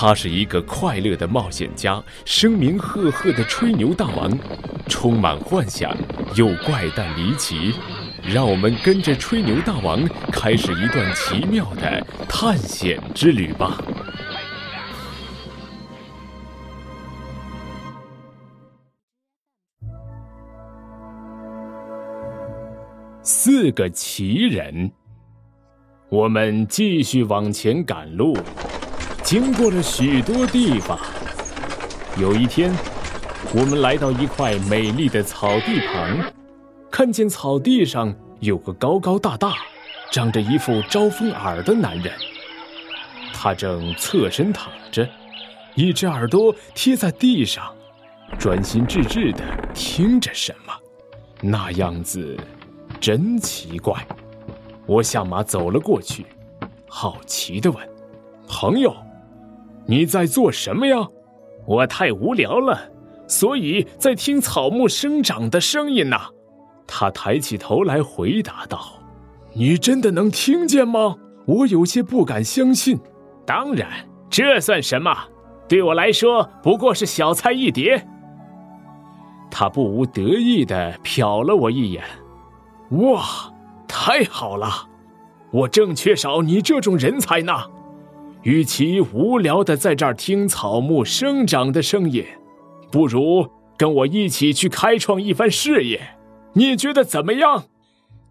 他是一个快乐的冒险家，声名赫赫的吹牛大王，充满幻想又怪诞离奇。让我们跟着吹牛大王开始一段奇妙的探险之旅吧。四个奇人，我们继续往前赶路。经过了许多地方，有一天，我们来到一块美丽的草地旁，看见草地上有个高高大大、长着一副招风耳的男人。他正侧身躺着，一只耳朵贴在地上，专心致志的听着什么，那样子真奇怪。我下马走了过去，好奇的问：“朋友。”你在做什么呀？我太无聊了，所以在听草木生长的声音呢。他抬起头来回答道：“你真的能听见吗？”我有些不敢相信。当然，这算什么？对我来说不过是小菜一碟。他不无得意的瞟了我一眼。哇，太好了！我正缺少你这种人才呢。与其无聊的在这儿听草木生长的声音，不如跟我一起去开创一番事业。你觉得怎么样？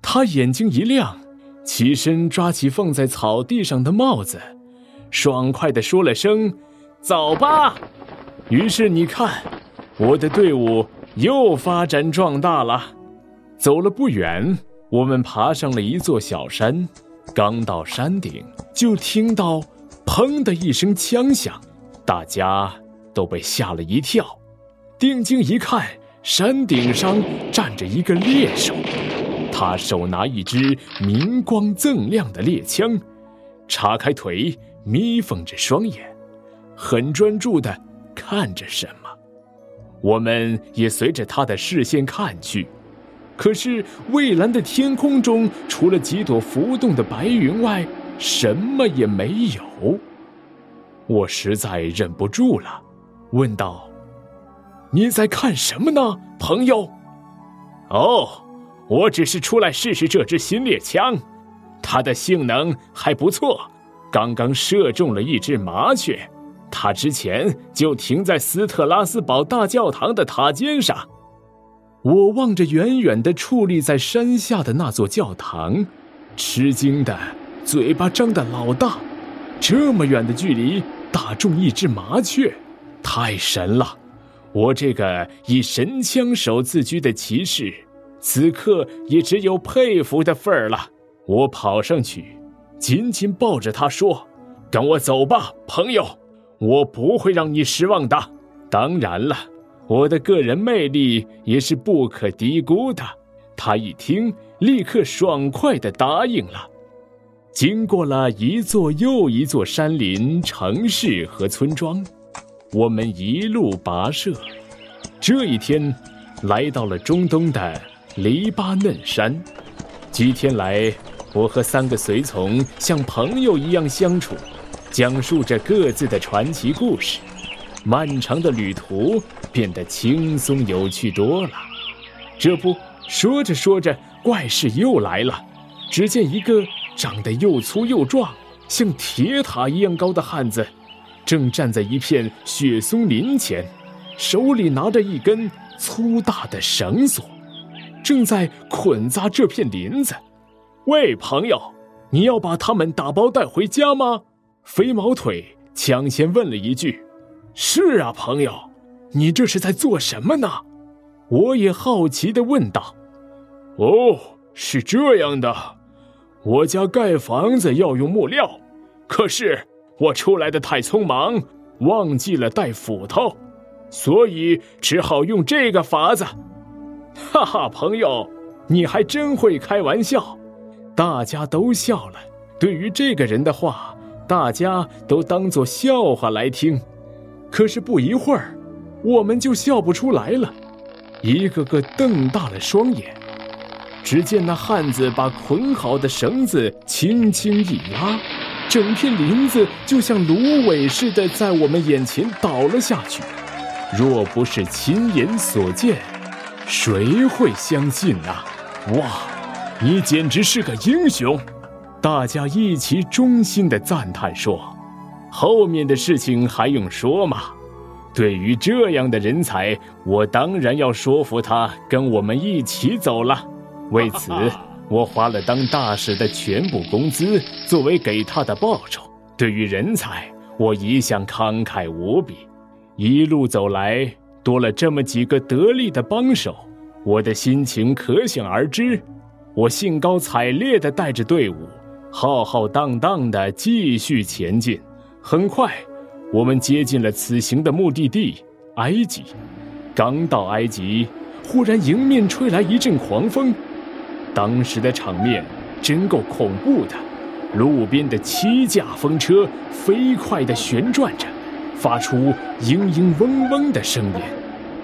他眼睛一亮，起身抓起放在草地上的帽子，爽快地说了声：“走吧。”于是你看，我的队伍又发展壮大了。走了不远，我们爬上了一座小山，刚到山顶，就听到。砰的一声枪响，大家都被吓了一跳。定睛一看，山顶上站着一个猎手，他手拿一支明光锃亮的猎枪，叉开腿，眯缝着双眼，很专注地看着什么。我们也随着他的视线看去，可是蔚蓝的天空中，除了几朵浮动的白云外，什么也没有，我实在忍不住了，问道：“你在看什么呢，朋友？”“哦，我只是出来试试这支新猎枪，它的性能还不错，刚刚射中了一只麻雀。它之前就停在斯特拉斯堡大教堂的塔尖上。”我望着远远的矗立在山下的那座教堂，吃惊的。嘴巴张得老大，这么远的距离打中一只麻雀，太神了！我这个以神枪手自居的骑士，此刻也只有佩服的份儿了。我跑上去，紧紧抱着他说：“跟我走吧，朋友，我不会让你失望的。”当然了，我的个人魅力也是不可低估的。他一听，立刻爽快地答应了。经过了一座又一座山林、城市和村庄，我们一路跋涉。这一天，来到了中东的黎巴嫩山。几天来，我和三个随从像朋友一样相处，讲述着各自的传奇故事。漫长的旅途变得轻松有趣多了。这不，说着说着，怪事又来了。只见一个。长得又粗又壮，像铁塔一样高的汉子，正站在一片雪松林前，手里拿着一根粗大的绳索，正在捆扎这片林子。喂，朋友，你要把他们打包带回家吗？飞毛腿抢先问了一句。是啊，朋友，你这是在做什么呢？我也好奇地问道。哦，是这样的。我家盖房子要用木料，可是我出来的太匆忙，忘记了带斧头，所以只好用这个法子。哈哈，朋友，你还真会开玩笑！大家都笑了。对于这个人的话，大家都当作笑话来听。可是不一会儿，我们就笑不出来了，一个个瞪大了双眼。只见那汉子把捆好的绳子轻轻一拉，整片林子就像芦苇似的在我们眼前倒了下去。若不是亲眼所见，谁会相信呢？哇，你简直是个英雄！大家一齐衷心的赞叹说：“后面的事情还用说吗？对于这样的人才，我当然要说服他跟我们一起走了。为此，我花了当大使的全部工资作为给他的报酬。对于人才，我一向慷慨无比。一路走来，多了这么几个得力的帮手，我的心情可想而知。我兴高采烈地带着队伍。”浩浩荡荡地继续前进，很快，我们接近了此行的目的地——埃及。刚到埃及，忽然迎面吹来一阵狂风，当时的场面真够恐怖的。路边的七架风车飞快地旋转着，发出嘤嘤嗡嗡的声音，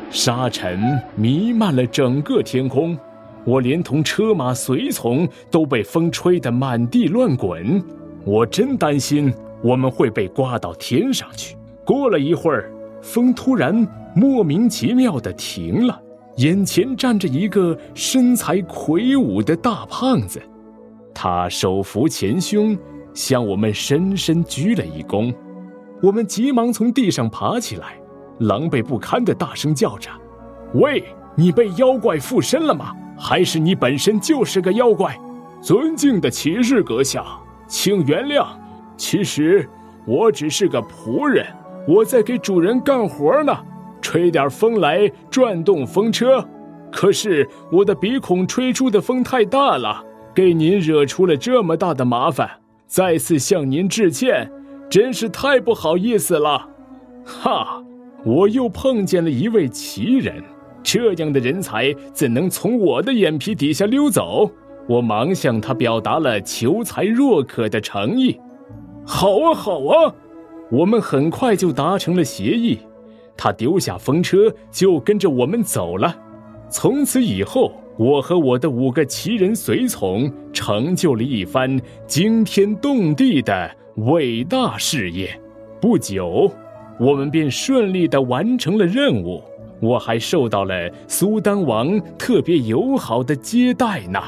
沙尘弥漫了整个天空。我连同车马随从都被风吹得满地乱滚，我真担心我们会被刮到天上去。过了一会儿，风突然莫名其妙地停了，眼前站着一个身材魁梧的大胖子，他手扶前胸，向我们深深鞠了一躬。我们急忙从地上爬起来，狼狈不堪地大声叫着：“喂，你被妖怪附身了吗？”还是你本身就是个妖怪，尊敬的骑士阁下，请原谅。其实我只是个仆人，我在给主人干活呢，吹点风来转动风车。可是我的鼻孔吹出的风太大了，给您惹出了这么大的麻烦，再次向您致歉，真是太不好意思了。哈，我又碰见了一位奇人。这样的人才怎能从我的眼皮底下溜走？我忙向他表达了求财若渴的诚意。好啊，好啊，我们很快就达成了协议。他丢下风车，就跟着我们走了。从此以后，我和我的五个奇人随从成就了一番惊天动地的伟大事业。不久，我们便顺利地完成了任务。我还受到了苏丹王特别友好的接待呢。